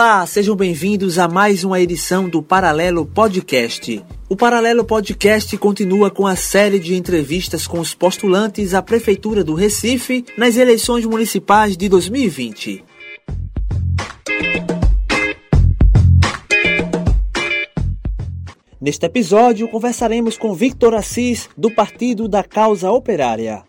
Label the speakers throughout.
Speaker 1: Olá, sejam bem-vindos a mais uma edição do Paralelo Podcast. O Paralelo Podcast continua com a série de entrevistas com os postulantes à Prefeitura do Recife nas eleições municipais de 2020. Neste episódio, conversaremos com Victor Assis, do Partido da Causa Operária.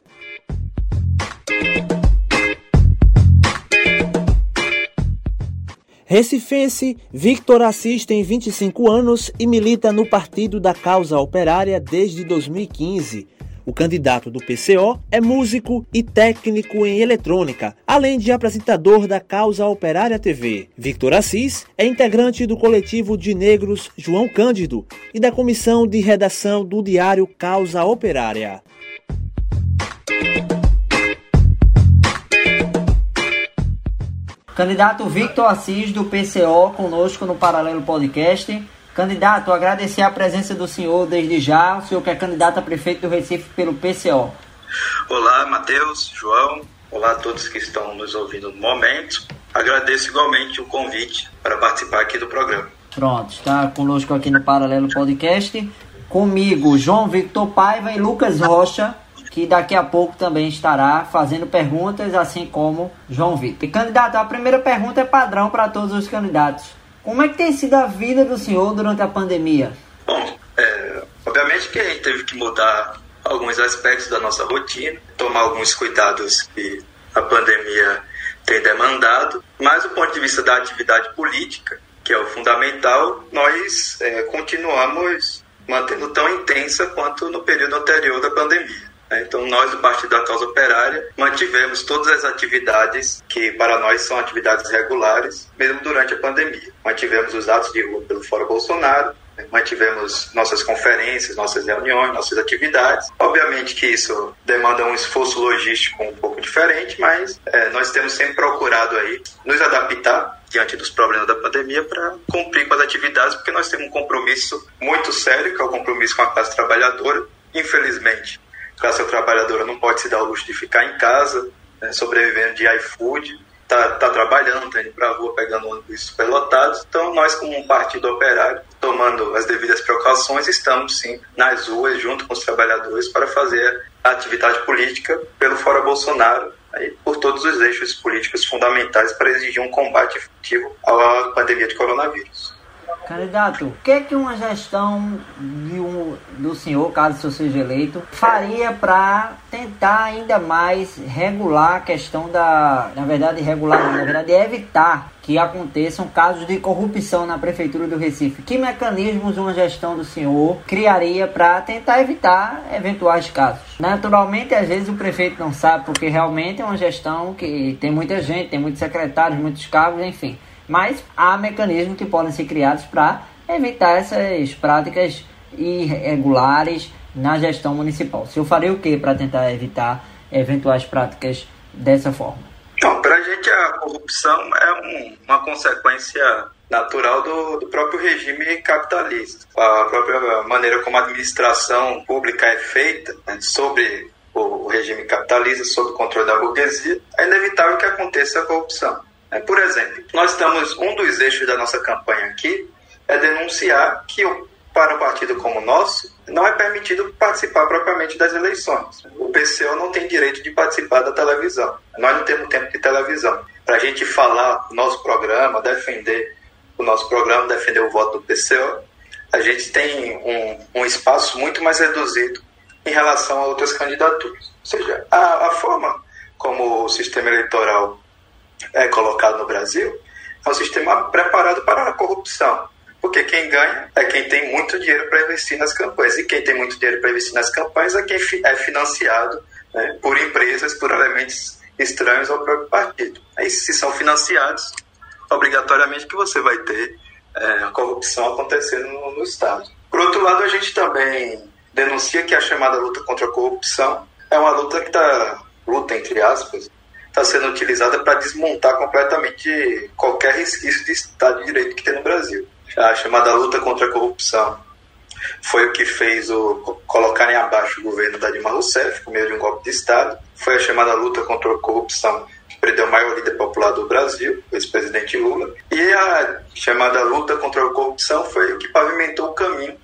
Speaker 1: Recifense, Victor Assis tem 25 anos e milita no Partido da Causa Operária desde 2015. O candidato do PCO é músico e técnico em eletrônica, além de apresentador da Causa Operária TV. Victor Assis é integrante do coletivo de negros João Cândido e da comissão de redação do diário Causa Operária. Candidato Victor Assis, do PCO, conosco no Paralelo Podcast. Candidato, agradecer a presença do senhor desde já, o senhor que é candidato a prefeito do Recife pelo PCO.
Speaker 2: Olá, Matheus, João, olá a todos que estão nos ouvindo no momento. Agradeço igualmente o convite para participar aqui do programa.
Speaker 1: Pronto, está conosco aqui no Paralelo Podcast. Comigo, João Victor Paiva e Lucas Rocha, que daqui a pouco também estará fazendo perguntas, assim como João Vitor. E candidato, a primeira pergunta é padrão para todos os candidatos. Como é que tem sido a vida do senhor durante a pandemia?
Speaker 2: Bom, é, obviamente que a gente teve que mudar alguns aspectos da nossa rotina, tomar alguns cuidados que a pandemia tem demandado, mas do ponto de vista da atividade política, que é o fundamental, nós é, continuamos mantendo tão intensa quanto no período anterior da pandemia. Né? Então, nós do Partido da Causa Operária mantivemos todas as atividades que para nós são atividades regulares, mesmo durante a pandemia. Mantivemos os atos de rua pelo Fora Bolsonaro, né? mantivemos nossas conferências, nossas reuniões, nossas atividades. Obviamente que isso demanda um esforço logístico um pouco diferente, mas é, nós temos sempre procurado aí nos adaptar diante dos problemas da pandemia para cumprir com as atividades, porque nós temos um compromisso muito sério, que é o compromisso com a classe trabalhadora. Infelizmente, classe trabalhadora não pode se dar o luxo de ficar em casa, né, sobrevivendo de iFood, tá, tá trabalhando, tá indo para a rua pegando ônibus superlotados. Então, nós, como um partido operário, tomando as devidas precauções, estamos sim nas ruas, junto com os trabalhadores, para fazer a atividade política pelo Fora Bolsonaro, aí, por todos os eixos políticos fundamentais para exigir um combate efetivo à pandemia de coronavírus.
Speaker 1: Candidato, o que é que uma gestão um, do senhor, caso o senhor seja eleito, faria para tentar ainda mais regular a questão da, na verdade, regular, na verdade, evitar que aconteçam casos de corrupção na prefeitura do Recife? Que mecanismos uma gestão do senhor criaria para tentar evitar eventuais casos? Naturalmente, às vezes o prefeito não sabe, porque realmente é uma gestão que tem muita gente, tem muitos secretários, muitos cargos, enfim mas há mecanismos que podem ser criados para evitar essas práticas irregulares na gestão municipal. Se eu farei o que para tentar evitar eventuais práticas dessa forma?
Speaker 2: Então, para a gente a corrupção é um, uma consequência natural do, do, próprio regime capitalista. A própria maneira como a administração pública é feita né, sobre o, o regime capitalista, sob o controle da burguesia, é inevitável que aconteça a corrupção. É, por exemplo, nós estamos, um dos eixos da nossa campanha aqui é denunciar que para um partido como o nosso, não é permitido participar propriamente das eleições. O PCO não tem direito de participar da televisão. Nós não temos tempo de televisão. Para a gente falar o nosso programa, defender o nosso programa, defender o voto do PCO, a gente tem um, um espaço muito mais reduzido em relação a outras candidaturas. Ou seja, a, a forma como o sistema eleitoral é colocado no Brasil é um sistema preparado para a corrupção. Porque quem ganha é quem tem muito dinheiro para investir nas campanhas. E quem tem muito dinheiro para investir nas campanhas é quem é financiado né, por empresas, por elementos estranhos ao próprio partido. Aí, se são financiados, obrigatoriamente que você vai ter é, a corrupção acontecendo no, no Estado. Por outro lado, a gente também denuncia que a chamada luta contra a corrupção é uma luta que está, luta entre aspas, está sendo utilizada para desmontar completamente qualquer resquício de Estado de Direito que tem no Brasil. A chamada luta contra a corrupção foi o que fez o colocarem abaixo o governo da Dilma Rousseff por meio de um golpe de Estado. Foi a chamada luta contra a corrupção que perdeu o maior líder popular do Brasil, o ex-presidente Lula, e a chamada luta contra a corrupção foi o que pavimentou o caminho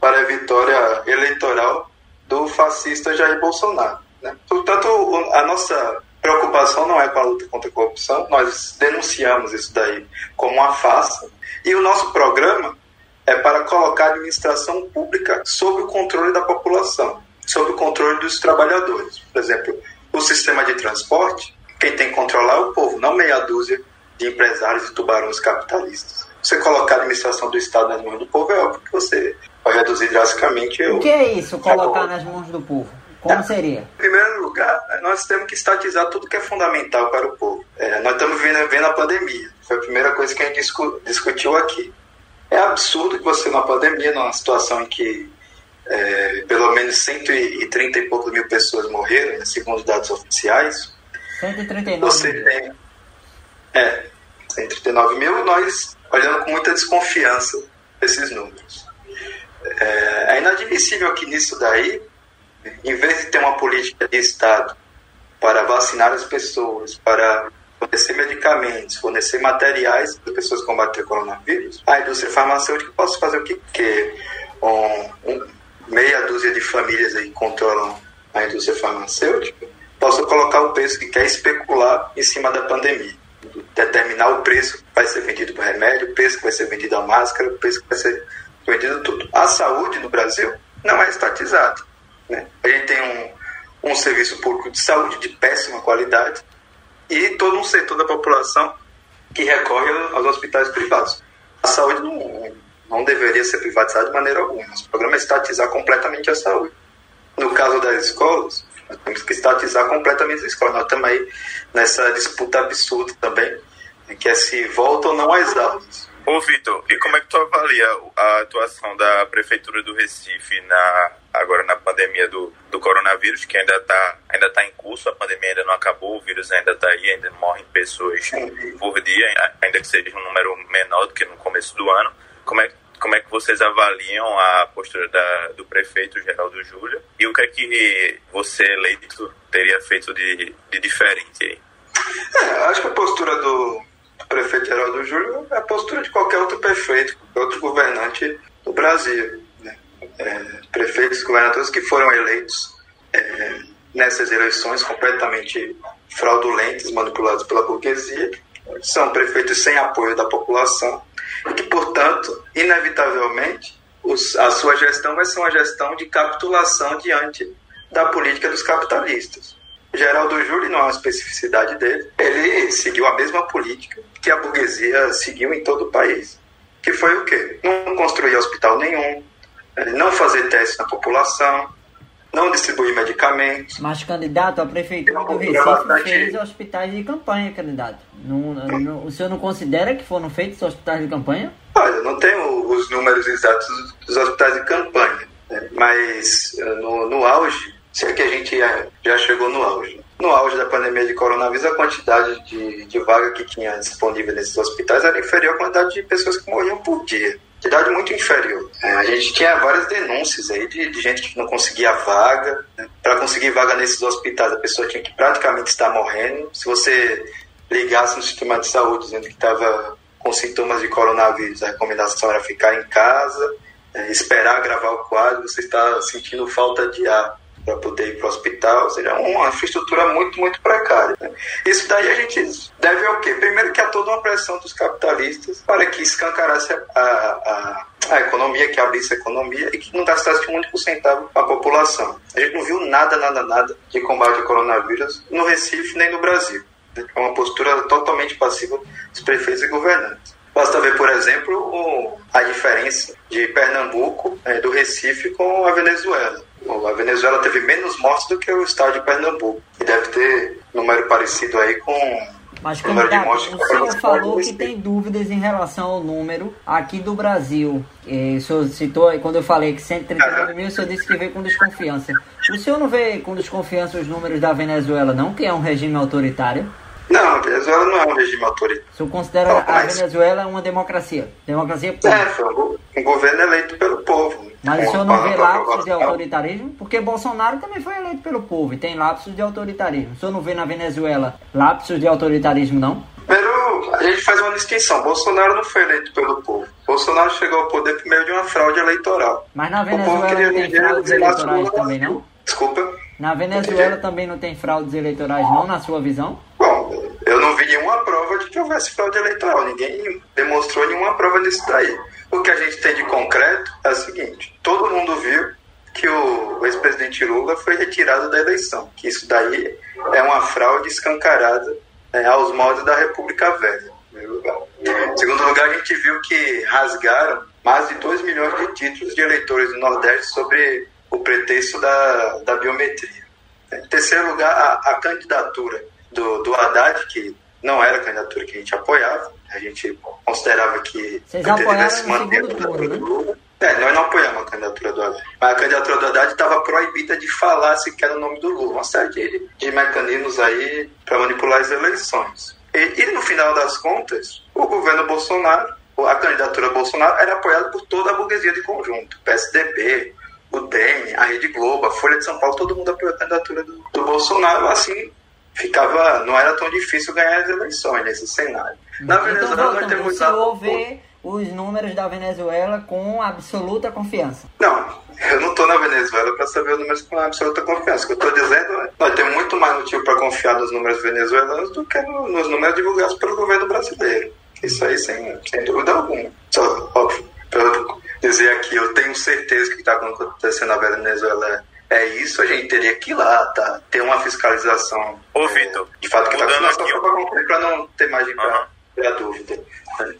Speaker 2: para a vitória eleitoral do fascista Jair Bolsonaro. Né? Portanto, a nossa preocupação não é com a luta contra a corrupção, nós denunciamos isso daí como uma farsa, e o nosso programa é para colocar a administração pública sob o controle da população, sob o controle dos trabalhadores. Por exemplo, o sistema de transporte, quem tem que controlar é o povo, não meia dúzia de empresários e tubarões capitalistas. Você colocar a administração do Estado nas mãos do povo é óbvio que você vai reduzir drasticamente
Speaker 1: o. O que é isso, colocar nas mãos do povo? Como seria? Em
Speaker 2: primeiro lugar, nós temos que estatizar tudo que é fundamental para o povo. É, nós estamos vendo, vendo a pandemia. Foi a primeira coisa que a gente discu discutiu aqui. É absurdo que você, na pandemia, numa situação em que é, pelo menos 130 e poucos mil pessoas morreram, né, segundo dados oficiais.
Speaker 1: 139
Speaker 2: você
Speaker 1: mil.
Speaker 2: Tem, é, 139 mil, nós olhando com muita desconfiança esses números. É, é inadmissível que nisso daí, em vez de ter uma política de Estado para vacinar as pessoas, para fornecer medicamentos, fornecer materiais para as pessoas combater o coronavírus, a indústria farmacêutica pode fazer o que quer. Um, um, meia dúzia de famílias aí controlam a indústria farmacêutica, possa colocar o preço que quer especular em cima da pandemia. Determinar o preço que vai ser vendido para remédio, o preço que vai ser vendido a máscara, o preço que vai ser vendido tudo. A saúde no Brasil não é estatizada. Né? A gente tem um, um serviço público de saúde de péssima qualidade e todo um setor da população que recorre aos hospitais privados. A saúde não, não deveria ser privatizada de maneira alguma. Nosso programa é estatizar completamente a saúde. No caso das escolas, nós temos que estatizar completamente as escolas. Nós estamos aí nessa disputa absurda também, que é se volta ou não às aulas.
Speaker 3: Ô Vitor, e como é que tu avalia a atuação da Prefeitura do Recife na, agora na pandemia do, do coronavírus, que ainda está ainda tá em curso, a pandemia ainda não acabou, o vírus ainda está aí, ainda morrem pessoas por dia, ainda que seja um número menor do que no começo do ano. Como é, como é que vocês avaliam a postura da, do prefeito Geraldo Júlio e o que é que você eleito teria feito de, de diferente aí?
Speaker 2: É, acho que a postura do prefeito Geraldo Júlio é a postura de qualquer outro prefeito, qualquer outro governante do Brasil. É, prefeitos governadores que foram eleitos é, nessas eleições completamente fraudulentas, manipuladas pela burguesia, são prefeitos sem apoio da população e que, portanto, inevitavelmente, os, a sua gestão vai ser uma gestão de capitulação diante da política dos capitalistas. Geraldo Júlio não é uma especificidade dele, ele seguiu a mesma política que a burguesia seguiu em todo o país, que foi o quê? Não construir hospital nenhum, não fazer teste na população, não distribuir medicamentos.
Speaker 1: Mas, candidato, a Prefeitura do Recife fez hospitais de campanha, candidato. Não, não, o senhor não considera que foram feitos hospitais de campanha?
Speaker 2: Olha, não tenho os números exatos dos hospitais de campanha, né? mas eh, no, no auge, se é que a gente já, já chegou no auge. No auge da pandemia de coronavírus, a quantidade de, de vaga que tinha disponível nesses hospitais era inferior à quantidade de pessoas que morriam por dia idade muito inferior. É, a gente tinha várias denúncias aí de, de gente que não conseguia vaga. Né? Para conseguir vaga nesses hospitais, a pessoa tinha que praticamente estar morrendo. Se você ligasse no sistema de saúde dizendo que estava com sintomas de coronavírus, a recomendação era ficar em casa, é, esperar gravar o quadro, você está sentindo falta de ar para poder ir para o hospital, ou seja, uma infraestrutura muito, muito precária. Né? Isso daí a gente deve ao quê? Primeiro que há toda uma pressão dos capitalistas para que escancarasse a, a, a economia, que abrisse a economia e que não gastasse um único centavo a população. A gente não viu nada, nada, nada de combate ao coronavírus no Recife nem no Brasil. É uma postura totalmente passiva dos prefeitos e governantes. Basta ver, por exemplo, o, a diferença de Pernambuco, é, do Recife, com a Venezuela. A Venezuela teve menos mortes do que o estado de Pernambuco. E deve ter número parecido aí com
Speaker 1: mas, candidato, o senhor falou que tem dúvidas em relação ao número aqui do Brasil. É, o senhor citou, quando eu falei que 139 mil, o senhor disse que veio com desconfiança. O senhor não vê com desconfiança os números da Venezuela, não? Que é um regime autoritário?
Speaker 2: Não, a Venezuela não é um regime autoritário.
Speaker 1: O senhor considera não, mas... a Venezuela uma democracia? Democracia pura?
Speaker 2: É, foi um governo eleito pelo povo.
Speaker 1: Mas o senhor não vê lapsos de autoritarismo? Porque Bolsonaro também foi eleito pelo povo e tem lapsos de autoritarismo. O senhor não vê na Venezuela lapsos de autoritarismo, não?
Speaker 2: Primeiro, a gente faz uma distinção. Bolsonaro não foi eleito pelo povo. Bolsonaro chegou ao poder por meio de uma fraude eleitoral.
Speaker 1: Mas na Venezuela não tem fraudes eleitorais também, não?
Speaker 2: Desculpa?
Speaker 1: Na Venezuela também não tem fraudes eleitorais, não, na sua visão?
Speaker 2: Bom, eu não vi nenhuma prova de que houvesse fraude eleitoral. Ninguém demonstrou nenhuma prova disso daí. O que a gente tem de concreto é o seguinte: todo mundo viu que o ex-presidente Lula foi retirado da eleição, que isso daí é uma fraude escancarada é, aos moldes da República Velha. Em segundo lugar, a gente viu que rasgaram mais de 2 milhões de títulos de eleitores do Nordeste sobre o pretexto da, da biometria. Em terceiro lugar, a, a candidatura do, do Haddad, que não era a candidatura que a gente apoiava, a gente considerava que
Speaker 1: Vocês apoiaram no segundo turno, né?
Speaker 2: É, nós não apoiamos a candidatura do Haddad. Mas a candidatura do Haddad estava proibida de falar sequer o nome do Lula. Uma série de, de mecanismos aí para manipular as eleições. E, e, no final das contas, o governo Bolsonaro, a candidatura Bolsonaro era apoiada por toda a burguesia de conjunto. PSDB, o DEM, a Rede Globo, a Folha de São Paulo, todo mundo apoiou a candidatura do, do Bolsonaro. Assim, ficava, não era tão difícil ganhar as eleições nesse cenário.
Speaker 1: Na então, Venezuela nós temos... Senhor vê os números da Venezuela com absoluta confiança?
Speaker 2: Não, eu não estou na Venezuela para saber os números com absoluta confiança. O que eu estou dizendo é nós temos muito mais motivo para confiar nos números venezuelanos do que no, nos números divulgados pelo governo brasileiro. Isso aí, sem, sem dúvida alguma. Só, óbvio, para dizer aqui, eu tenho certeza que o que está acontecendo na Venezuela é isso, a gente teria que ir lá, tá? Ter uma fiscalização.
Speaker 3: Ô, Vitor,
Speaker 2: é, de fato que está acontecendo, para não ter mais de uhum dúvida.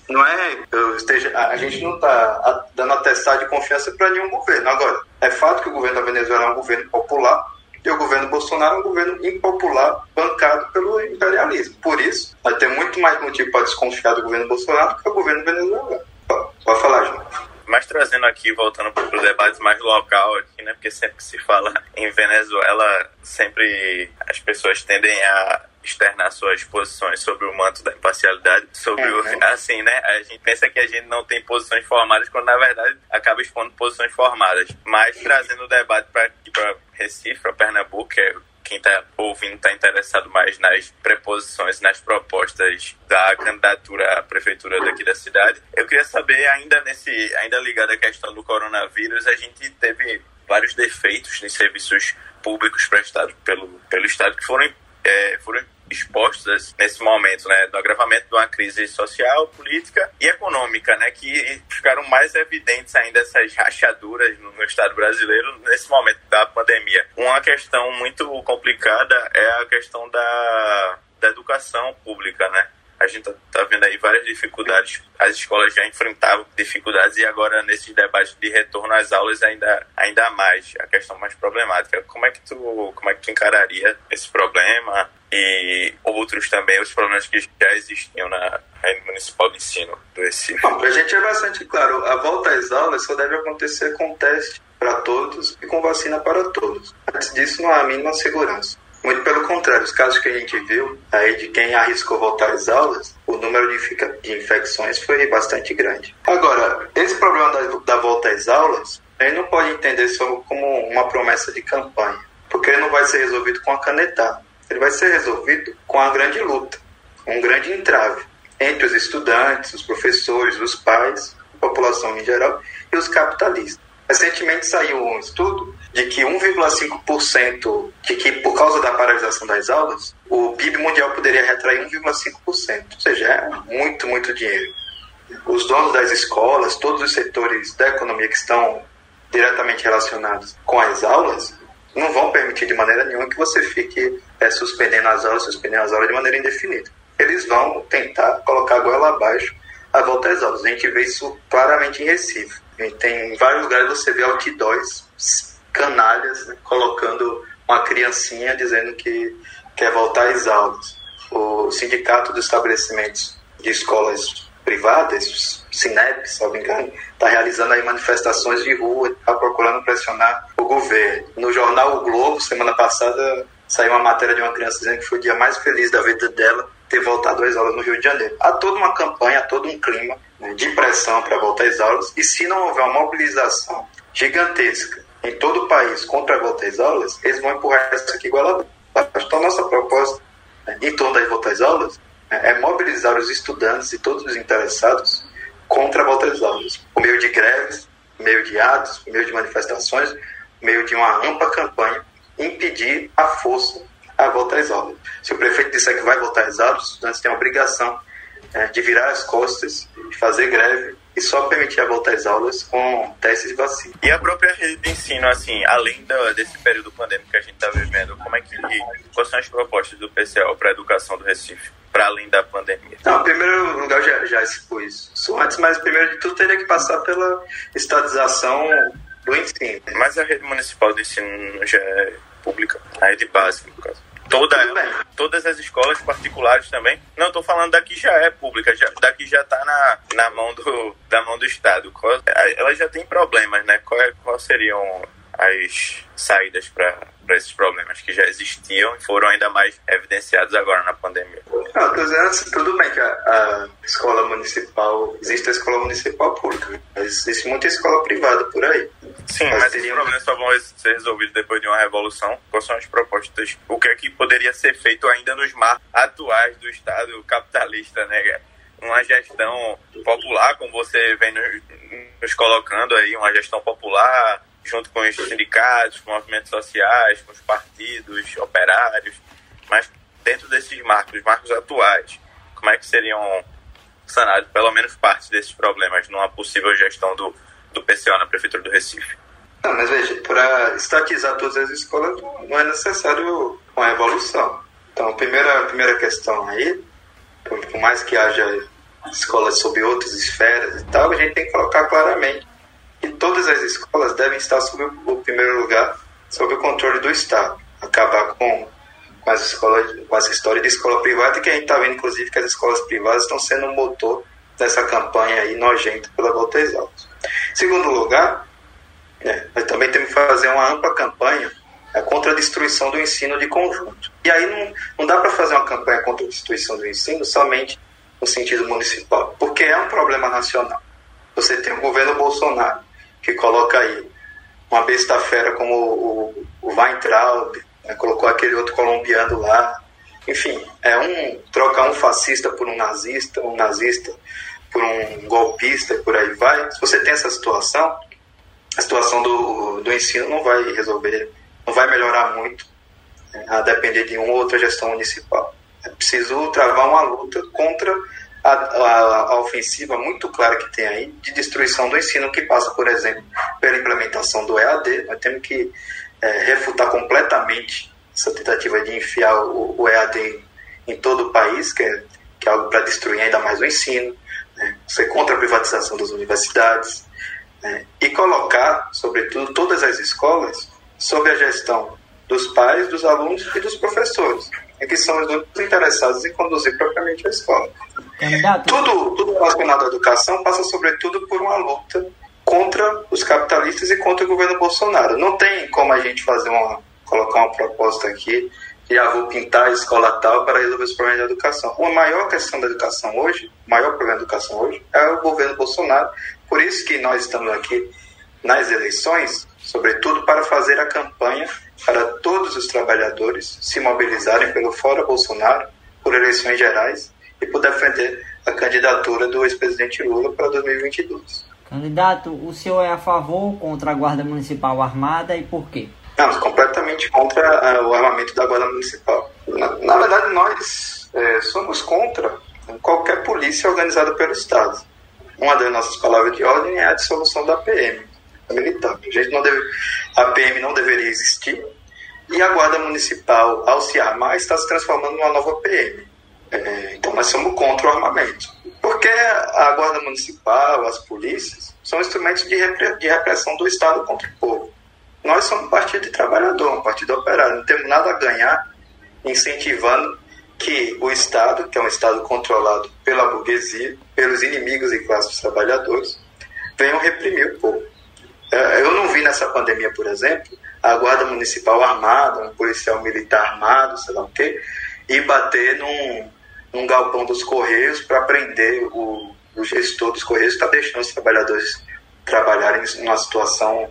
Speaker 2: Não é, eu esteja, a gente não está dando atestado de confiança para nenhum governo. Agora, é fato que o governo da Venezuela é um governo popular e o governo Bolsonaro é um governo impopular, bancado pelo imperialismo. Por isso, vai ter muito mais motivo para desconfiar do governo Bolsonaro do que o governo venezuelano. Pode falar, João.
Speaker 3: Mas trazendo aqui, voltando para os debates mais local aqui, né? Porque sempre que se fala em Venezuela, sempre as pessoas tendem a externar suas posições sobre o manto da imparcialidade, sobre o, uhum. assim, né? A gente pensa que a gente não tem posições formadas, quando na verdade acaba expondo posições formadas. Mas trazendo o debate para Recife, para Pernambuco, que é quem está ouvindo está interessado mais nas preposições, nas propostas da candidatura à prefeitura daqui da cidade. Eu queria saber, ainda nesse, ainda ligado à questão do coronavírus, a gente teve vários defeitos nos serviços públicos prestados pelo, pelo Estado que foram, é, foram expostas nesse momento, né, do agravamento de uma crise social, política e econômica, né, que ficaram mais evidentes ainda essas rachaduras no, Estado brasileiro nesse momento da pandemia. Uma questão muito complicada é a questão da, da educação pública, né? a gente está tá vendo aí várias dificuldades. As escolas já enfrentavam dificuldades e agora nesses debates de retorno às aulas ainda ainda mais a questão mais problemática. Como é que tu como é que tu encararia esse problema? E outros também, os problemas que já existiam na rede municipal de ensino do Recife?
Speaker 2: Para a gente é bastante claro, a volta às aulas só deve acontecer com teste para todos e com vacina para todos. Antes disso, não há a mínima segurança. Muito pelo contrário, os casos que a gente viu aí de quem arriscou voltar às aulas, o número de infecções foi bastante grande. Agora, esse problema da, da volta às aulas, a gente não pode entender só como uma promessa de campanha, porque ele não vai ser resolvido com a canetada ele vai ser resolvido com a grande luta, um grande entrave entre os estudantes, os professores, os pais, a população em geral e os capitalistas. Recentemente saiu um estudo de que 1,5% de que por causa da paralisação das aulas, o PIB mundial poderia retrair 1,5%, ou seja, é muito, muito dinheiro. Os donos das escolas, todos os setores da economia que estão diretamente relacionados com as aulas, não vão permitir de maneira nenhuma que você fique é, suspendendo as aulas, suspendendo as aulas de maneira indefinida. Eles vão tentar colocar a goela abaixo a volta às aulas. A gente vê isso claramente em Recife. tem em vários lugares você vê outdoors, canalhas, né, colocando uma criancinha dizendo que quer voltar às aulas. O Sindicato dos Estabelecimentos de Escolas Privadas, Sinep, se não me engano, está realizando aí manifestações de rua, está procurando pressionar o governo. No jornal O Globo, semana passada, saiu uma matéria de uma criança dizendo que foi o dia mais feliz da vida dela ter voltado às aulas no Rio de Janeiro. Há toda uma campanha, há todo um clima né, de pressão para voltar às aulas, e se não houver uma mobilização gigantesca em todo o país contra a volta às aulas, eles vão empurrar isso aqui igual a então, nossa proposta né, em torno das volta às aulas né, é mobilizar os estudantes e todos os interessados contra a volta às aulas, por meio de greves, por meio de atos, por meio de manifestações, por meio de uma ampla campanha, impedir a força a volta às aulas. Se o prefeito disser que vai voltar às aulas, os estudantes têm a obrigação é, de virar as costas, de fazer greve e só permitir a volta às aulas com testes de vacina.
Speaker 3: E a própria rede de ensino, assim, além do, desse período pandêmico que a gente está vivendo, como é que quais são as propostas do PCL para a educação do Recife, para além da pandemia?
Speaker 2: Não, em primeiro lugar já, já expus isso antes, mas primeiro de tudo teria que passar pela estatização do ensino.
Speaker 3: Mas a rede municipal de ensino já é pública, a rede básica, no caso. Toda, todas as escolas particulares também. Não, estou falando daqui já é pública, já, daqui já está na, na mão do, da mão do Estado. Ela já tem problemas, né? Qual, é, qual seriam as saídas para esses problemas que já existiam e foram ainda mais evidenciados agora na pandemia?
Speaker 2: Não, tô dizendo assim, tudo bem que a, a, escola municipal, existe a escola municipal pública, mas existe muita escola privada por aí.
Speaker 3: Sim, mas, mas esses problemas só vão ser resolvidos depois de uma revolução. Quais são as propostas? O que é que poderia ser feito ainda nos marcos atuais do Estado capitalista, né? Uma gestão popular, como você vem nos colocando aí, uma gestão popular, junto com os sindicatos, com movimentos sociais, com os partidos, operários, mas dentro desses marcos, os marcos atuais, como é que seriam sanados pelo menos parte desses problemas numa possível gestão do, do PCO na Prefeitura do Recife?
Speaker 2: Não, mas veja, para estatizar todas as escolas não é necessário uma evolução. Então, a primeira, a primeira questão aí, por mais que haja escolas sob outras esferas e tal, a gente tem que colocar claramente que todas as escolas devem estar sob o primeiro lugar sob o controle do Estado. Acabar com, com, as escolas, com essa história de escola privada, que a gente está vendo, inclusive, que as escolas privadas estão sendo um motor dessa campanha aí nojenta pela volta às aulas. Segundo lugar, é, nós também temos que fazer uma ampla campanha é, contra a destruição do ensino de conjunto. E aí não, não dá para fazer uma campanha contra a destruição do ensino somente no sentido municipal, porque é um problema nacional. Você tem o governo Bolsonaro, que coloca aí uma besta-fera como o, o Weintraub, né, colocou aquele outro colombiano lá. Enfim, é um trocar um fascista por um nazista, um nazista por um golpista por aí vai. Se você tem essa situação, a situação do, do ensino não vai resolver, não vai melhorar muito, né, a depender de uma ou outra gestão municipal. É preciso travar uma luta contra a, a, a, ofensiva muito clara que tem aí de destruição do ensino, que passa, por exemplo, pela implementação do EAD. Nós temos que é, refutar completamente essa tentativa de enfiar o, o EAD em, em, todo o país, que é, que é algo para destruir ainda mais o ensino, né? ser contra a privatização das universidades, né? e colocar, sobretudo, todas as escolas sob a gestão dos pais, dos alunos e dos professores, que são os únicos interessados em conduzir propriamente a escola. Candidato. Tudo, tudo relacionado à educação passa, sobretudo, por uma luta contra os capitalistas e contra o governo Bolsonaro. Não tem como a gente fazer uma, colocar uma proposta aqui e ah, vou pintar a escola tal para resolver os problemas da educação. A maior questão da educação hoje, o maior problema da educação hoje é o governo Bolsonaro. Por isso que nós estamos aqui nas eleições, sobretudo para fazer a campanha para todos os trabalhadores se mobilizarem pelo Fora Bolsonaro, por eleições gerais e por defender a candidatura do ex-presidente Lula para 2022.
Speaker 1: Candidato, o senhor é a favor ou contra a Guarda Municipal Armada e por quê?
Speaker 2: Não, completamente contra uh, o armamento da Guarda Municipal. Na, na verdade, nós é, somos contra qualquer polícia organizada pelo Estado. Uma das nossas palavras de ordem é a dissolução da PM, militar. A, gente não deve, a PM não deveria existir e a Guarda Municipal, ao se armar, está se transformando numa nova PM. É, então nós somos contra o armamento. Porque a Guarda Municipal, as polícias, são instrumentos de, repressão do Estado contra o povo. Nós somos um partido de trabalhador, um partido operário, não temos nada a ganhar incentivando que o Estado, que é um Estado controlado pela burguesia, pelos inimigos e classes trabalhadores, venham reprimir o povo. Eu não vi nessa pandemia, por exemplo, a guarda municipal armada, um policial militar armado, sei lá o quê, e bater num, num galpão dos Correios para prender o, o gestor dos Correios está deixando os trabalhadores trabalharem numa situação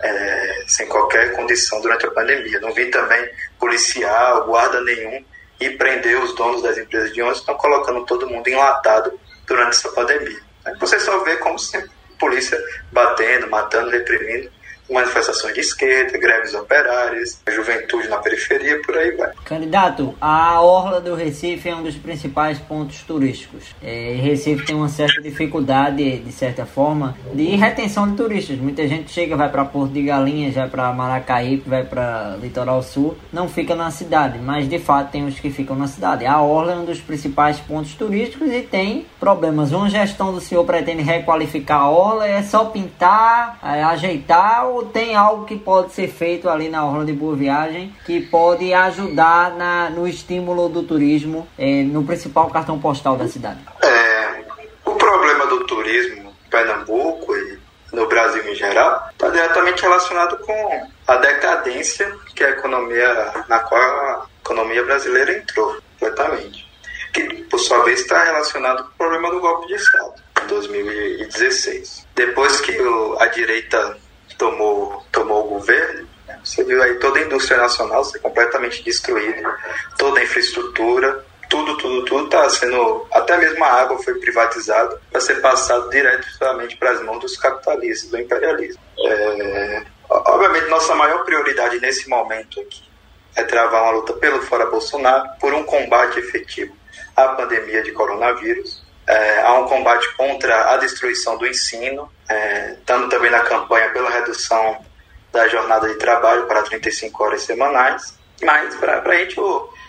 Speaker 2: é, sem qualquer condição durante a pandemia. Não vi também policial, guarda nenhum e prender os donos das empresas de ônibus, estão colocando todo mundo enlatado durante essa pandemia. Você só vê como sempre, polícia batendo, matando, reprimindo manifestações de esquerda, greves operárias, juventude na periferia, por aí vai.
Speaker 1: Candidato, a Orla do Recife é um dos principais pontos turísticos. É, Recife tem uma certa dificuldade, de certa forma, de retenção de turistas. Muita gente chega, vai para Porto de Galinhas, vai para Maracaípe, vai para Litoral Sul, não fica na cidade, mas de fato tem os que ficam na cidade. A Orla é um dos principais pontos turísticos e tem problemas. Uma gestão do senhor pretende requalificar a Orla, é só pintar, é, ajeitar ou tem algo que pode ser feito ali na Orla de Boa Viagem que pode ajudar na, no estímulo do turismo é, no principal cartão postal da cidade?
Speaker 2: É, o problema do turismo em Pernambuco e no Brasil em geral está diretamente relacionado com a decadência que a economia na qual a economia brasileira entrou completamente que por sua vez está relacionado com o problema do golpe de Estado em 2016 depois que o, a direita tomou, tomou o governo, né? você viu aí toda a indústria nacional ser completamente destruída, toda a infraestrutura, tudo, tudo, tudo está sendo. Até mesmo a água foi privatizada para ser passado diretamente para as mãos dos capitalistas, do imperialismo. É, obviamente, nossa maior prioridade nesse momento aqui é travar uma luta pelo fora Bolsonaro, por um combate efetivo à pandemia de coronavírus é, há um combate contra a destruição do ensino, é, estando também na campanha pela redução da jornada de trabalho para 35 horas semanais. Mas, para a gente,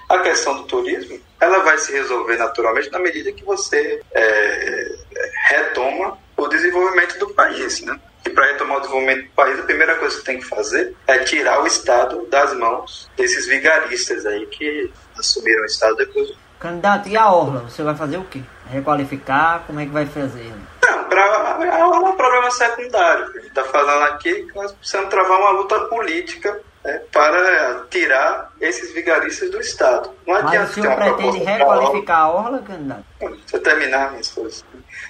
Speaker 2: a questão do turismo ela vai se resolver naturalmente na medida que você é, retoma o desenvolvimento do país. Né? E para retomar o desenvolvimento do país, a primeira coisa que tem que fazer é tirar o Estado das mãos desses vigaristas aí que assumiram o Estado depois do
Speaker 1: Candidato, e a Orla? Você vai fazer o quê? Requalificar? Como é que vai fazer?
Speaker 2: Não, pra, a Orla é um problema secundário. A gente está falando aqui que nós precisamos travar uma luta política né, para tirar esses vigaristas do Estado.
Speaker 1: Não adianta Mas o senhor pretende requalificar a Orla, candidato?
Speaker 2: Deixa eu terminar minhas coisas.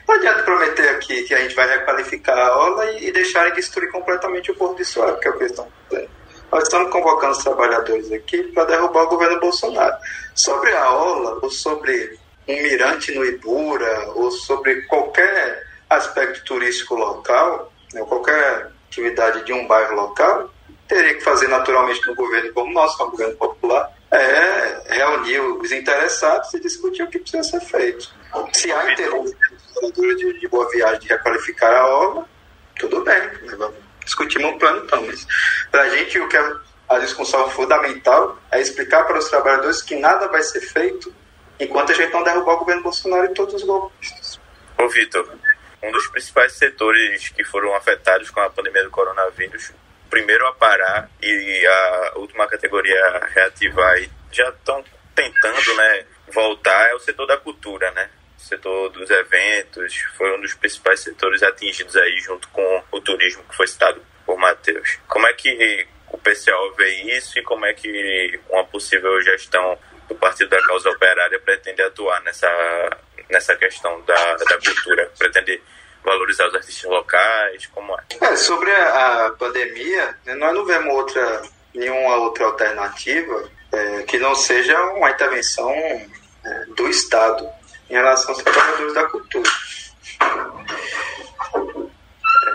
Speaker 2: Não adianta prometer aqui que a gente vai requalificar a Orla e, e deixarem destruir completamente o Porto de Suárez, que é o que eles estão fazendo. Nós estamos convocando os trabalhadores aqui para derrubar o governo Bolsonaro. Sobre a Ola, ou sobre um mirante no Ibura, ou sobre qualquer aspecto turístico local, né, qualquer atividade de um bairro local, teria que fazer naturalmente no governo como nosso, no governo popular, é reunir os interessados e discutir o que precisa ser feito. Se há interesse de, de boa viagem de requalificar a obra, tudo bem, né, vamos discutimos um plano então, mas para a gente o que é a discussão fundamental é explicar para os trabalhadores que nada vai ser feito enquanto a gente não derrubar o governo Bolsonaro e todos os golpistas.
Speaker 3: Ô Vitor, um dos principais setores que foram afetados com a pandemia do coronavírus, primeiro a parar e a última categoria a reativar e já estão tentando né, voltar é o setor da cultura, né? Setor dos eventos foi um dos principais setores atingidos aí junto com o turismo que foi citado por Matheus. Como é que o PCO vê isso e como é que uma possível gestão do Partido da Causa Operária pretende atuar nessa, nessa questão da, da cultura? Pretende valorizar os artistas locais? Como é?
Speaker 2: é sobre a, pandemia, né, nós não vemos outra, nenhuma outra alternativa é, que não seja uma intervenção é, do Estado em relação aos trabalhadores da cultura.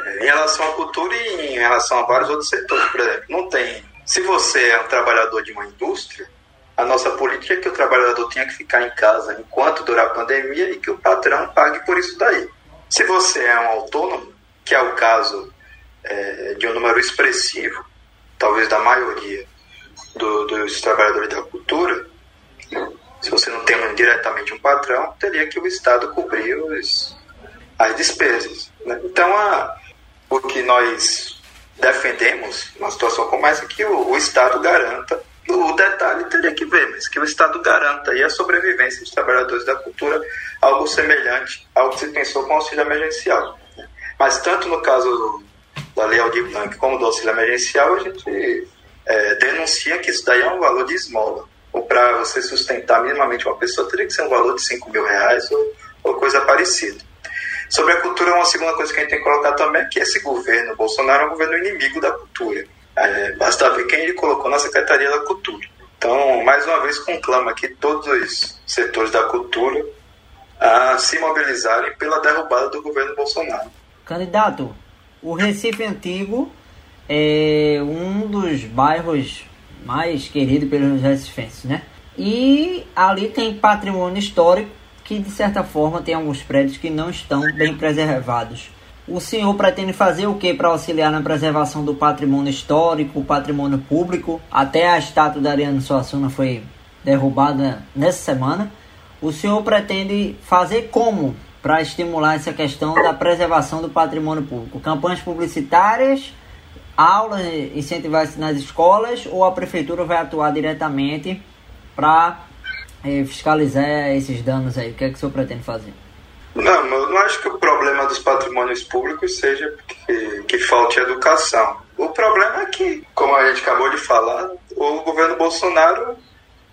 Speaker 2: É, em relação à cultura e em relação a vários outros setores, por exemplo, não tem. Se você é um trabalhador de uma indústria, a nossa política é que o trabalhador tenha que ficar em casa enquanto durar a pandemia e que o patrão pague por isso daí. Se você é um autônomo, que é o caso é, de um número expressivo, talvez da maioria do, dos trabalhadores da cultura, se você não tem diretamente um patrão, teria que o Estado cobrir os, as despesas. Né? Então, a, o que nós defendemos numa situação como essa é que o, o Estado garanta o detalhe teria que ver, mas que o Estado garanta aí a sobrevivência dos trabalhadores da cultura, algo semelhante ao que se pensou com o auxílio emergencial. Né? Mas tanto no caso da Lei Aldir Blanc como do auxílio emergencial, a gente é, denuncia que isso daí é um valor de esmola ou para você sustentar minimamente uma pessoa, teria que ser um valor de 5 mil reais ou, ou coisa parecida. Sobre a cultura, uma segunda coisa que a gente tem que colocar também é que esse governo, Bolsonaro, é um governo inimigo da cultura. É, basta ver quem ele colocou na Secretaria da Cultura. Então, mais uma vez, conclama aqui todos os setores da cultura a se mobilizarem pela derrubada do governo Bolsonaro.
Speaker 1: Candidato, o Recife Antigo é um dos bairros mais queridos pelos recifenses, né? E ali tem patrimônio histórico que, de certa forma, tem alguns prédios que não estão bem preservados. O senhor pretende fazer o que para auxiliar na preservação do patrimônio histórico, patrimônio público? Até a estátua da Ariane Suassuna foi derrubada nessa semana. O senhor pretende fazer como para estimular essa questão da preservação do patrimônio público? Campanhas publicitárias, aulas, incentivar nas escolas ou a prefeitura vai atuar diretamente para é, fiscalizar esses danos aí? O que é que o senhor pretende fazer?
Speaker 2: Não, eu não acho que o problema dos patrimônios públicos seja que, que falte educação. O problema é que, como a gente acabou de falar, o governo Bolsonaro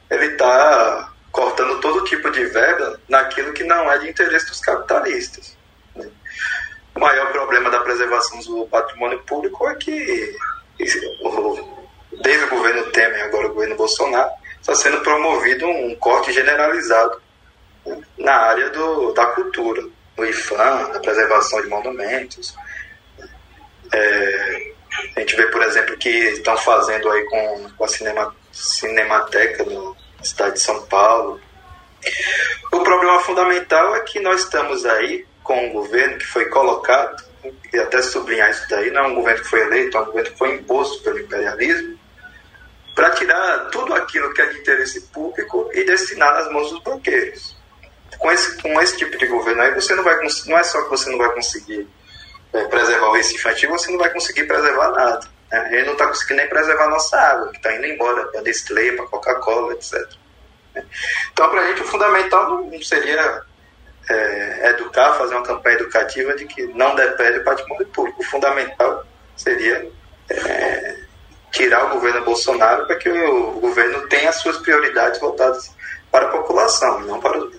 Speaker 2: ele está cortando todo tipo de verba naquilo que não é de interesse dos capitalistas. O maior problema da preservação do patrimônio público é que, desde o governo Temer, agora o governo Bolsonaro, está sendo promovido um corte generalizado na área do, da cultura, no IFAM, na preservação de monumentos. É, a gente vê, por exemplo, que estão fazendo aí com, com a cinema, Cinemateca na cidade de São Paulo. O problema fundamental é que nós estamos aí com um governo que foi colocado, e até sublinhar isso daí, não é um governo que foi eleito, é um governo que foi imposto pelo imperialismo, para tirar tudo aquilo que é de interesse público e destinar nas mãos dos banqueiros com esse, com esse tipo de governo aí, você não vai não é só que você não vai conseguir é, preservar o Recife Antigo, você não vai conseguir preservar nada. Né? Ele não está conseguindo nem preservar a nossa água, que está indo embora para Nestlé, para Coca-Cola, etc. Né? Então, para a gente, o fundamental não seria é, educar, fazer uma campanha educativa de que não depende do patrimônio público. O fundamental seria é, tirar o governo Bolsonaro para que o, o governo tenha as suas prioridades voltadas para a população, não para o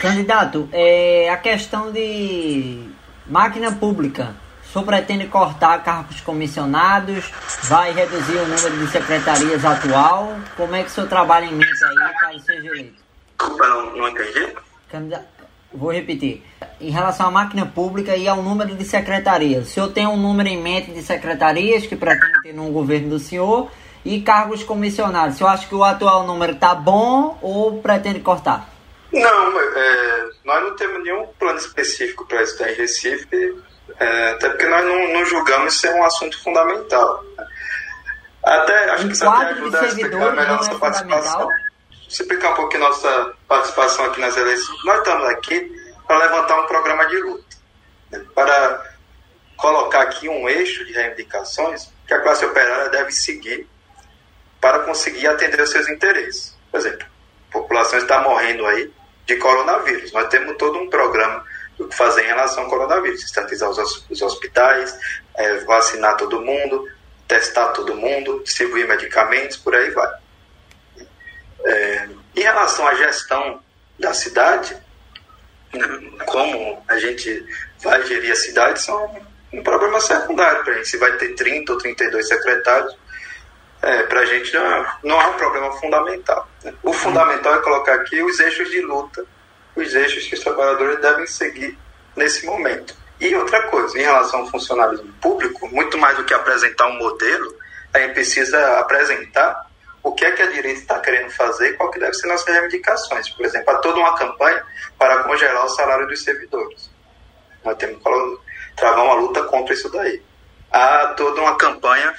Speaker 1: Candidato, é, a questão de máquina pública. O senhor pretende cortar cargos comissionados? Vai reduzir o número de secretarias atual? Como é que o senhor trabalha em mente aí, caso seja eleito?
Speaker 2: Desculpa, não, não entendi.
Speaker 1: Candidato, vou repetir. Em relação à máquina pública e ao número de secretarias. O senhor tem um número em mente de secretarias que pretende ter no governo do senhor? E cargos comissionados. O senhor acha que o atual número está bom ou pretende cortar?
Speaker 2: Não, é, nós não temos nenhum plano específico para estudar em Recife, é, até porque nós não, não, julgamos ser um assunto fundamental. Até acho
Speaker 1: um
Speaker 2: que isso até ajuda a explicar melhor
Speaker 1: é
Speaker 2: nossa é participação. Explicar um pouquinho nossa participação aqui nas eleições. Nós estamos aqui para levantar um programa de luta, né, para colocar aqui um eixo de reivindicações que a classe operária deve seguir para conseguir atender os seus interesses. Por exemplo, a população está morrendo aí de coronavírus. Nós temos todo um programa do que fazer em relação ao coronavírus, estatizar os, hospitais, é, vacinar todo mundo, testar todo mundo, distribuir medicamentos, por aí vai. É, em relação à gestão da cidade, como a gente vai gerir a cidade, são um problema secundário para a gente. Se vai ter 30 ou 32 secretários, é, para a gente não, não é um problema fundamental. Né? O fundamental é colocar aqui os eixos de luta, os eixos que os trabalhadores devem seguir nesse momento. E outra coisa, em relação ao funcionalismo público, muito mais do que apresentar um modelo, a gente precisa apresentar o que é que a direita está querendo fazer e qual que deve ser nossas reivindicações. Por exemplo, há toda uma campanha para congelar o salário dos servidores. Nós temos que travar uma luta contra isso daí. Há toda uma campanha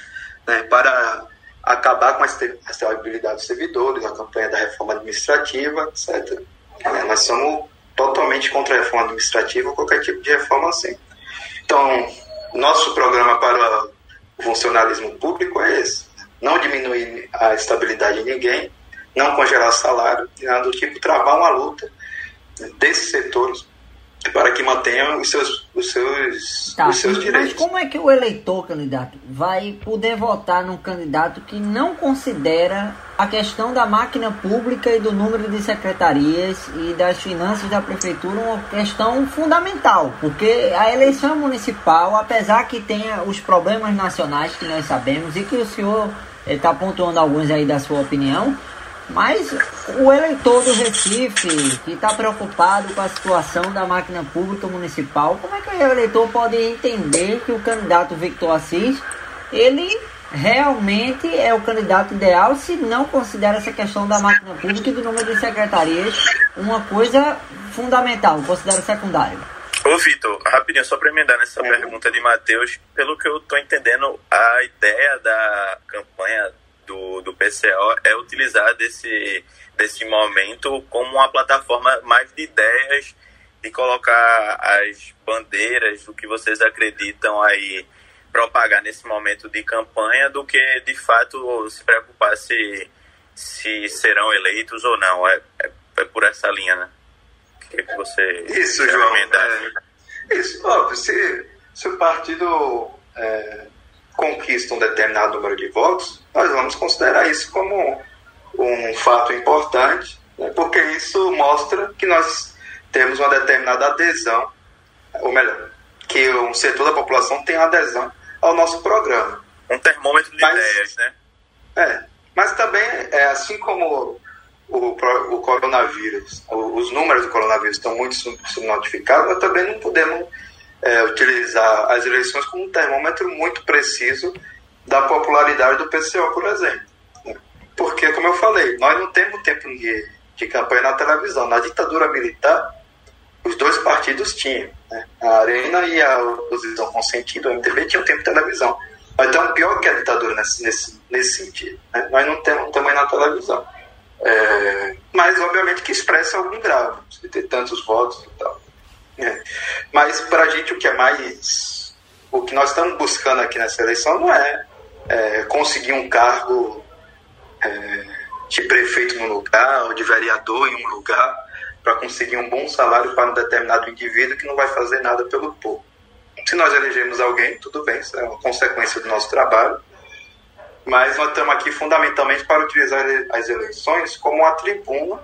Speaker 2: né, para acabar com a estabilidade dos servidores, a campanha da reforma administrativa, etc. É, nós somos totalmente contra a reforma administrativa qualquer tipo de reforma assim. Então, nosso programa para o funcionalismo público é esse: não diminuir a estabilidade de ninguém, não congelar salário, nada do tipo, travar uma luta desses setores para que mantenham os seus, os seus, tá, os seus direitos.
Speaker 1: Mas como é que o eleitor candidato vai poder votar num candidato que não considera a questão da máquina pública e do número de secretarias e das finanças da prefeitura uma questão fundamental? Porque a eleição municipal, apesar que tenha os problemas nacionais que nós sabemos e que o senhor está pontuando alguns aí da sua opinião, mas o eleitor do Recife, que está preocupado com a situação da máquina pública municipal, como é que o eleitor pode entender que o candidato Victor Assis, ele realmente é o candidato ideal se não considera essa questão da máquina pública e do número de secretarias uma coisa fundamental, considera secundário?
Speaker 3: Ô Vitor, rapidinho, só para emendar nessa é. pergunta de Matheus, pelo que eu estou entendendo, a ideia da campanha do, do PCO é utilizar desse, desse momento como uma plataforma mais de ideias, de colocar as bandeiras do que vocês acreditam aí propagar nesse momento de campanha do que de fato se preocupar se, se serão eleitos ou não. É, é, é por essa linha, né? Que, que você
Speaker 2: Isso, João. É, isso, óbvio, se, se o partido é, conquista um determinado número de votos, nós vamos considerar isso como um fato importante, né, porque isso mostra que nós temos uma determinada adesão, ou melhor, que um setor da população tem adesão ao nosso programa.
Speaker 3: Um termômetro de mas, ideias, né?
Speaker 2: É, mas também, é, assim como o, o coronavírus, os números do coronavírus estão muito subnotificados, nós também não podemos é, utilizar as eleições como um termômetro muito preciso da popularidade do PCO, por exemplo. Porque, como eu falei, nós não temos tempo de, de campanha na televisão. Na ditadura militar, os dois partidos tinham. Né? A Arena e a oposição consentida, o MTB, tinham tempo de televisão. Mas então, pior que a ditadura nesse, nesse, nesse sentido. Né? Nós não temos também na televisão. É, mas, obviamente, que expressa algum grau, de ter tantos votos e tal. Mas para a gente o que é mais. O que nós estamos buscando aqui nessa eleição não é, é conseguir um cargo é, de prefeito num lugar ou de vereador em um lugar para conseguir um bom salário para um determinado indivíduo que não vai fazer nada pelo povo. Se nós elegemos alguém, tudo bem, isso é uma consequência do nosso trabalho, mas nós estamos aqui fundamentalmente para utilizar as eleições como uma tribuna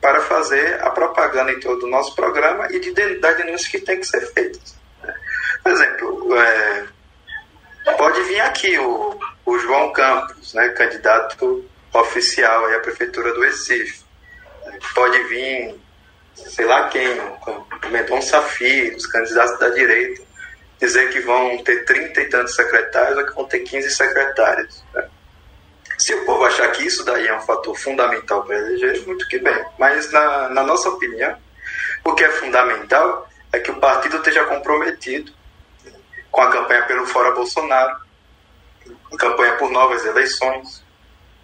Speaker 2: para fazer a propaganda em todo o nosso programa e de, das denúncias que tem que ser feitas. Por exemplo, é, pode vir aqui o, o João Campos, né, candidato oficial à Prefeitura do Recife. Pode vir, sei lá quem, Mendonça Filho, os candidatos da direita, dizer que vão ter trinta e tantos secretários ou que vão ter 15 secretários. Né? Se o povo achar que isso daí é um fator fundamental para eleger, muito que bem. Mas, na, na nossa opinião, o que é fundamental é que o partido esteja comprometido com a campanha pelo Fora Bolsonaro, a campanha por novas eleições,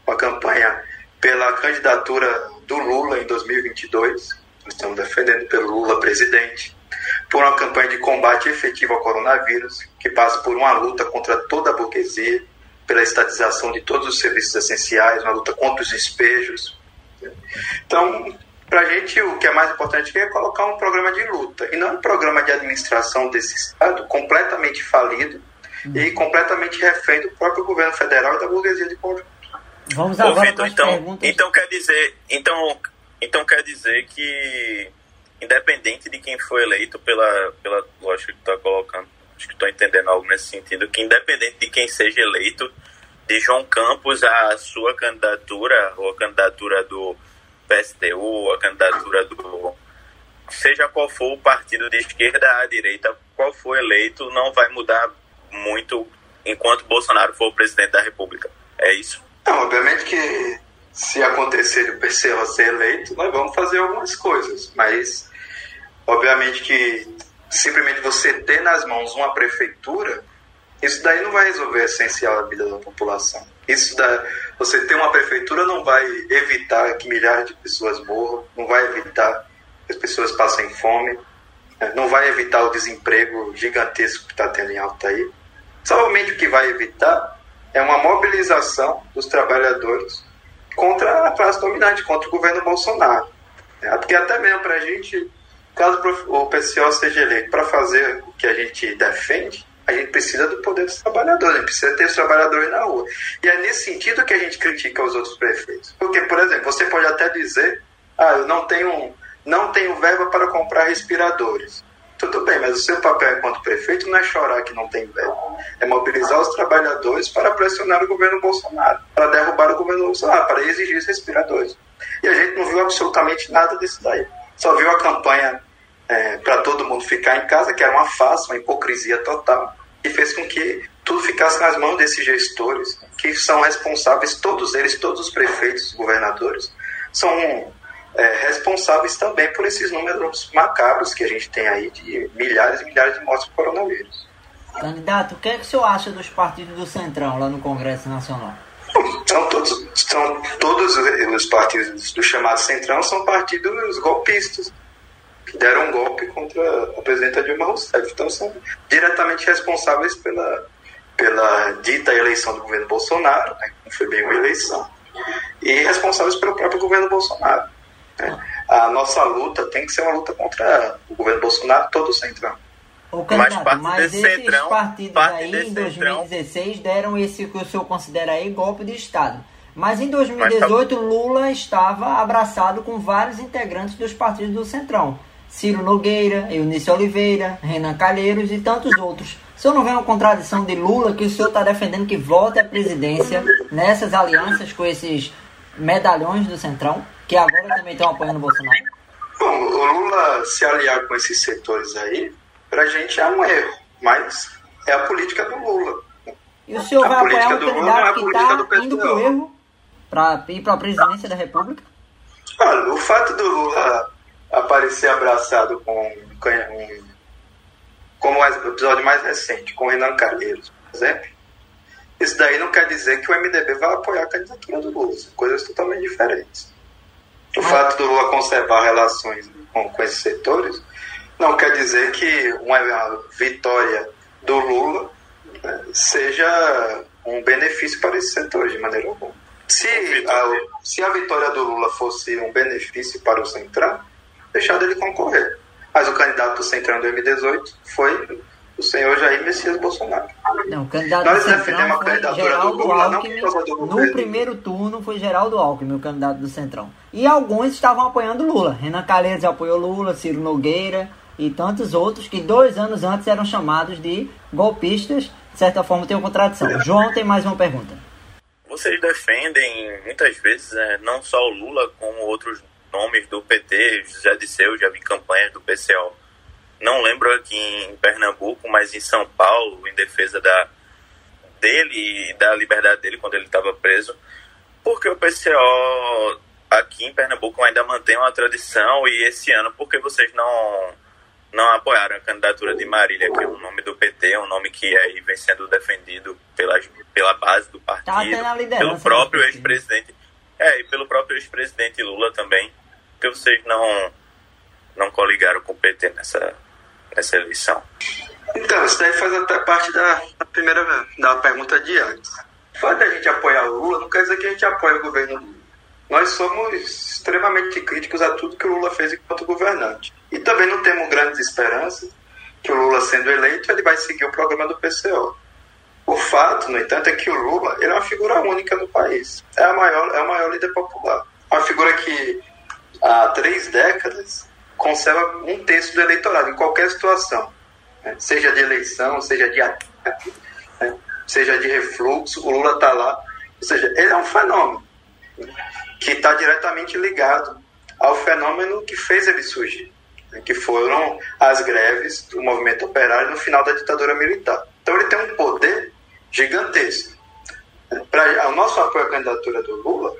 Speaker 2: a campanha pela candidatura do Lula em 2022, nós estamos defendendo pelo Lula presidente, por uma campanha de combate efetivo ao coronavírus, que passa por uma luta contra toda a burguesia, pela estatização de todos os serviços essenciais, uma luta contra os despejos. Então, para a gente, o que é mais importante é colocar um programa de luta e não um programa de administração desse Estado completamente falido uhum. e completamente refém do próprio governo federal e da burguesia de conjunto.
Speaker 1: Vamos agora
Speaker 3: Ô, então, perguntas. então quer dizer, então, então quer dizer que independente de quem foi eleito pela pela lógica que está colocando acho que estou entendendo algo nesse sentido, que independente de quem seja eleito, de João Campos a sua candidatura, ou a candidatura do PSTU, a candidatura do. seja qual for o partido de esquerda à direita, qual for eleito, não vai mudar muito enquanto Bolsonaro for o presidente da República. É isso?
Speaker 2: Não, obviamente que se acontecer o PCO ser eleito, nós vamos fazer algumas coisas, mas obviamente que simplesmente você ter nas mãos uma prefeitura, isso daí não vai resolver essencial da vida da população. Isso da, você ter uma prefeitura não vai evitar que milhares de pessoas morram, não vai evitar que as pessoas passem fome, né? não vai evitar o desemprego gigantesco que está tendo em Altair. Somente o que vai evitar é uma mobilização dos trabalhadores contra a classe dominante, contra o governo Bolsonaro. Porque até mesmo para a gente caso o PCO seja eleito para fazer o que a gente defende, a gente precisa do poder dos trabalhadores, a gente precisa ter os trabalhadores na rua. E é nesse sentido que a gente critica os outros prefeitos. Porque, por exemplo, você pode até dizer, ah, eu não tenho, não tenho verba para comprar respiradores. Tudo bem, mas o seu papel enquanto prefeito não é chorar que não tem verba. É mobilizar os trabalhadores para pressionar o governo Bolsonaro, para derrubar o governo Bolsonaro, para exigir os respiradores. E a gente não viu absolutamente nada disso daí. Só viu a campanha é, para todo mundo ficar em casa, que era uma farsa, uma hipocrisia total, e fez com que tudo ficasse nas mãos desses gestores, que são responsáveis, todos eles, todos os prefeitos, governadores, são é, responsáveis também por esses números macabros que a gente tem aí de milhares e milhares de mortes por coronavírus.
Speaker 1: Candidato, o que, é que o senhor acha dos partidos do Centrão lá no Congresso Nacional?
Speaker 2: São todos, são todos os partidos do chamado Centrão são partidos golpistas que deram um golpe contra a presidenta Dilma Rousseff. Então são diretamente responsáveis pela, pela dita eleição do governo Bolsonaro, né, não foi bem uma eleição, e responsáveis pelo próprio governo Bolsonaro. Né. A nossa luta tem que ser uma luta contra o governo Bolsonaro todo o centrão.
Speaker 1: Ô, candidato, mas, mas esses centrão, partidos parte aí em 2016 centrão... deram esse que o senhor considera aí golpe de Estado. Mas em 2018 mas, tá... Lula estava abraçado com vários integrantes dos partidos do Centrão. Ciro Nogueira, Eunice Oliveira, Renan Calheiros e tantos outros. O senhor não vê uma contradição de Lula que o senhor está defendendo que volte à presidência nessas alianças com esses medalhões do Centrão, que agora também estão apoiando o Bolsonaro?
Speaker 2: Bom, o Lula se aliar com esses setores aí, pra gente é um erro, mas é a política do Lula.
Speaker 1: E o senhor a vai apoiar um candidato que está indo pro erro para ir para a presidência da República?
Speaker 2: Olha, o fato do Lula aparecer abraçado com um, como o episódio mais recente, com o Renan Calheiros, por exemplo, isso daí não quer dizer que o MDB vai apoiar a candidatura do Lula, são coisas totalmente diferentes. O ah. fato do Lula conservar relações com, com esses setores não quer dizer que uma vitória do Lula né, seja um benefício para esses setores, de maneira alguma. Se a, se a vitória do Lula fosse um benefício para o Centrão, deixado ele concorrer. Mas o candidato do Centrão 2018 foi o senhor Jair Messias Bolsonaro.
Speaker 1: Não, o candidato Nós do Centrão foi Geraldo Lula, Alckmin. No primeiro turno foi Geraldo Alckmin, o candidato do Centrão. E alguns estavam apoiando Lula. Renan Calheiros apoiou Lula, Ciro Nogueira e tantos outros que dois anos antes eram chamados de golpistas. De certa forma tem uma contradição. João tem mais uma pergunta.
Speaker 3: Vocês defendem muitas vezes né, não só o Lula, como outros nomes do PT, José Disseu, já vi campanhas do PCO. Não lembro aqui em Pernambuco, mas em São Paulo, em defesa da dele e da liberdade dele quando ele estava preso, porque o PCO aqui em Pernambuco ainda mantém uma tradição e esse ano, porque vocês não não apoiaram a candidatura de Marília, que é um nome do PT, um nome que aí vem sendo defendido pela, pela base do partido, tá pelo próprio ex-presidente, é, e pelo próprio ex-presidente Lula também que vocês não, não coligaram com o PT nessa, nessa eleição?
Speaker 2: Então, isso daí faz até parte da, da primeira da pergunta de antes. O fato da gente apoiar o Lula não quer dizer que a gente apoia o governo Lula. Nós somos extremamente críticos a tudo que o Lula fez enquanto governante. E também não temos grandes esperanças que o Lula, sendo eleito, ele vai seguir o programa do PCO. O fato, no entanto, é que o Lula ele é uma figura única no país. É, a maior, é o maior líder popular. Uma figura que há três décadas conserva um terço do eleitorado em qualquer situação, né? seja de eleição, seja de ataque, né? seja de refluxo, o Lula está lá. Ou seja, ele é um fenômeno que está diretamente ligado ao fenômeno que fez ele surgir, né? que foram as greves do movimento operário no final da ditadura militar. Então ele tem um poder gigantesco. Pra, o nosso apoio à candidatura do Lula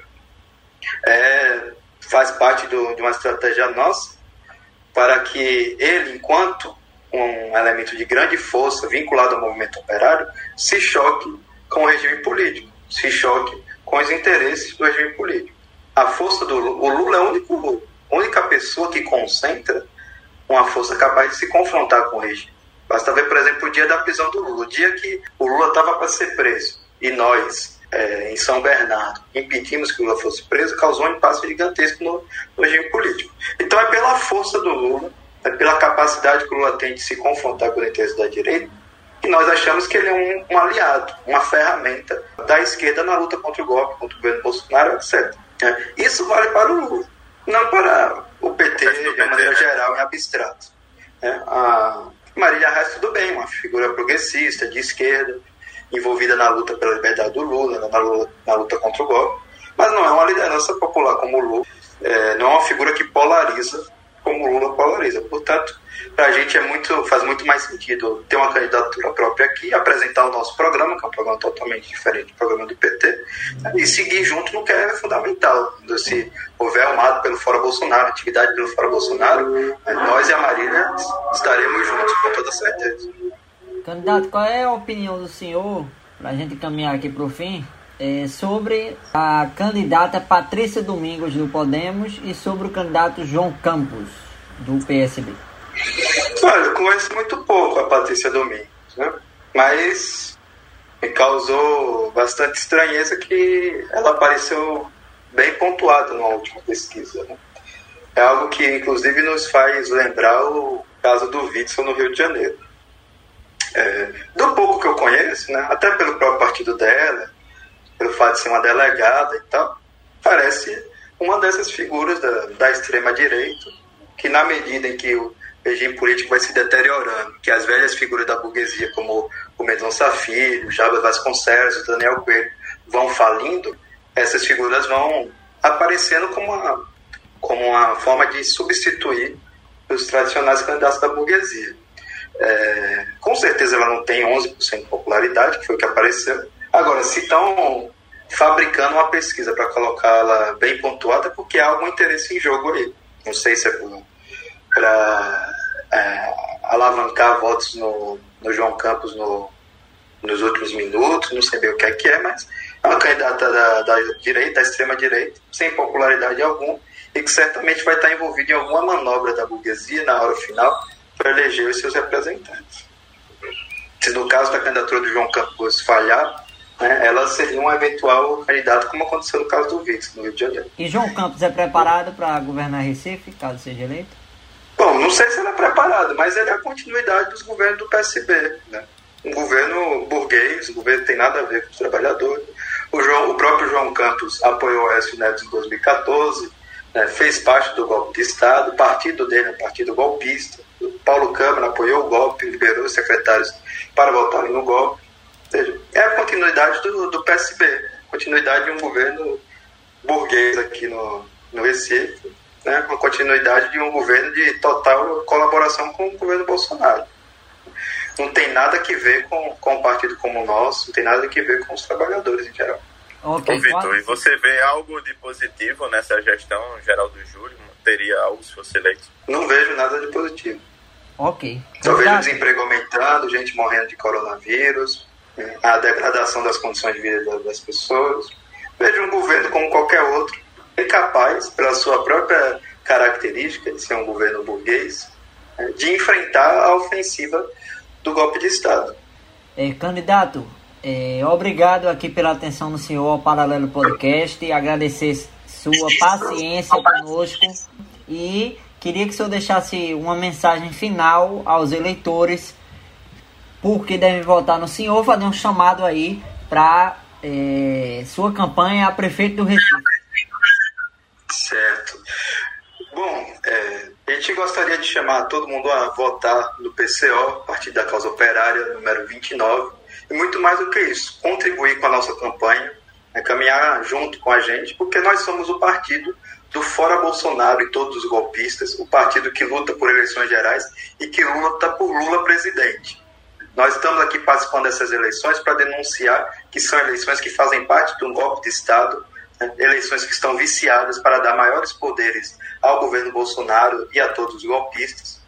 Speaker 2: é faz parte do, de uma estratégia nossa para que ele, enquanto um elemento de grande força vinculado ao movimento operário, se choque com o regime político, se choque com os interesses do regime político. A força do Lula, o Lula é a única, única pessoa que concentra uma força capaz de se confrontar com o regime. Basta ver, por exemplo, o dia da prisão do Lula, o dia que o Lula estava para ser preso e nós, é, em São Bernardo, impedimos que o Lula fosse preso, causou um impasse gigantesco no, no regime político. Então é pela força do Lula é pela capacidade que o Lula tem de se confrontar com o interesse da direita, e nós achamos que ele é um, um, aliado, uma ferramenta da esquerda na luta contra o golpe, contra o governo Bolsonaro, etc. É, isso vale para o Lula, não para o PT de maneira né? geral, em abstrato. É, a Marília Reis, tudo bem, uma figura progressista, de esquerda, envolvida na luta pela liberdade do Lula, na luta, na luta contra o golpe, mas não é uma liderança popular como o Lula, é, não é uma figura que polariza como o Lula polariza. Portanto, para a gente é muito, faz muito mais sentido ter uma candidatura própria aqui, apresentar o nosso programa, que é um programa totalmente diferente do programa do PT, e seguir junto no que é fundamental. Se houver um ato pelo Fora Bolsonaro, atividade pelo Fora Bolsonaro, nós e a Marília estaremos juntos com toda certeza.
Speaker 1: Candidato, qual é a opinião do senhor, para a gente caminhar aqui para o fim, é, sobre a candidata Patrícia Domingos do Podemos e sobre o candidato João Campos do PSB?
Speaker 2: Olha, eu conheço muito pouco a Patrícia Domingos, né? mas me causou bastante estranheza que ela apareceu bem pontuada na última pesquisa. Né? É algo que, inclusive, nos faz lembrar o caso do Witzel no Rio de Janeiro. É, do pouco que eu conheço, né, até pelo próprio partido dela, pelo fato de ser uma delegada e tal, parece uma dessas figuras da, da extrema-direita, que na medida em que o regime político vai se deteriorando, que as velhas figuras da burguesia, como o Mendonça Filho, Jabas Vasconcelos, o Daniel Coelho, vão falindo, essas figuras vão aparecendo como uma, como uma forma de substituir os tradicionais candidatos da burguesia. É, com certeza ela não tem 11% de popularidade, que foi o que apareceu, Agora, se estão fabricando uma pesquisa para colocá-la bem pontuada, porque há algum interesse em jogo aí. Não sei se é para é, alavancar votos no, no João Campos no, nos últimos minutos, não sei bem o que é que é, mas é uma candidata da, da direita, da extrema-direita, sem popularidade alguma, e que certamente vai estar envolvida em alguma manobra da burguesia na hora final para eleger os seus representantes. Se no caso da candidatura do João Campos falhar, né, ela seria um eventual candidato, como aconteceu no caso do Vix, no Rio de Janeiro.
Speaker 1: E João Campos é preparado para governar Recife, caso seja eleito?
Speaker 2: Bom, não sei se ele é preparado, mas ele é a continuidade dos governos do PSB. Né? Um governo burguês, um governo que tem nada a ver com os trabalhadores. O, João, o próprio João Campos apoiou o Écio Neves em 2014, né, fez parte do golpe de Estado, o partido dele é um partido golpista. O Paulo Câmara apoiou o golpe, liberou os secretários para votarem no golpe seja, é a continuidade do, do PSB, continuidade de um governo burguês aqui no, no Recife, né, com a continuidade de um governo de total colaboração com o governo Bolsonaro. Não tem nada que ver com, com um partido como o nosso, não tem nada que ver com os trabalhadores em geral.
Speaker 3: Okay, Ô, Vitor, e você vê algo de positivo nessa gestão geral do Júlio? Teria algo se fosse eleito?
Speaker 2: Não vejo nada de positivo.
Speaker 1: Ok.
Speaker 2: Só vejo desemprego aumentando, gente morrendo de coronavírus, a degradação das condições de vida das pessoas. Vejo um governo como qualquer outro, incapaz, pela sua própria característica de ser um governo burguês, né, de enfrentar a ofensiva do golpe de Estado.
Speaker 1: É, candidato, é, obrigado aqui pela atenção do senhor ao Paralelo Podcast, agradecer sua paciência conosco e queria que o senhor deixasse uma mensagem final aos eleitores porque devem votar no senhor, fazer um chamado aí para é, sua campanha a prefeito do Recife.
Speaker 2: Certo. Bom, é, a gente gostaria de chamar todo mundo a votar no PCO, Partido da Causa Operária, número 29, e muito mais do que isso, contribuir com a nossa campanha, é, caminhar junto com a gente, porque nós somos o partido do Fora Bolsonaro e todos os golpistas, o partido que luta por eleições gerais e que luta por Lula presidente. Nós estamos aqui participando dessas eleições para denunciar que são eleições que fazem parte de um golpe de Estado, né? eleições que estão viciadas para dar maiores poderes ao governo Bolsonaro e a todos os golpistas.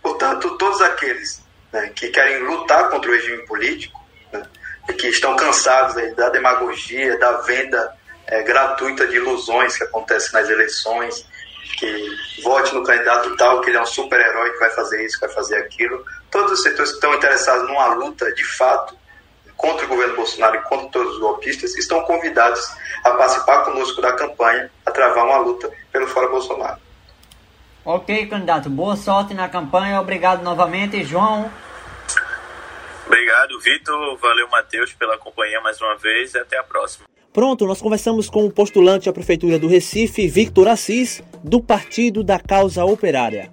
Speaker 2: Portanto, todos aqueles né, que querem lutar contra o regime político né, e que estão cansados da demagogia, da venda é, gratuita de ilusões que acontece nas eleições, que vote no candidato tal, que ele é um super-herói que vai fazer isso, que vai fazer aquilo. Todos os setores que estão interessados numa luta, de fato, contra o governo Bolsonaro e contra todos os golpistas, estão convidados a participar conosco da campanha, a travar uma luta pelo Fora Bolsonaro.
Speaker 1: Ok, candidato. Boa sorte na campanha. Obrigado novamente, João.
Speaker 3: Obrigado, Vitor. Valeu, Matheus, pela companhia mais uma vez e até a próxima.
Speaker 4: Pronto, nós conversamos com o postulante à Prefeitura do Recife, Victor Assis, do Partido da Causa Operária.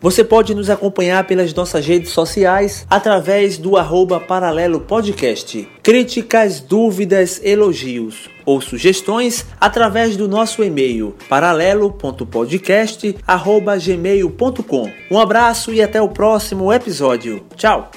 Speaker 4: Você pode nos acompanhar pelas nossas redes sociais através do arroba Paralelo Podcast. Críticas, dúvidas, elogios ou sugestões através do nosso e-mail paralelo.podcast.gmail.com. Um abraço e até o próximo episódio. Tchau!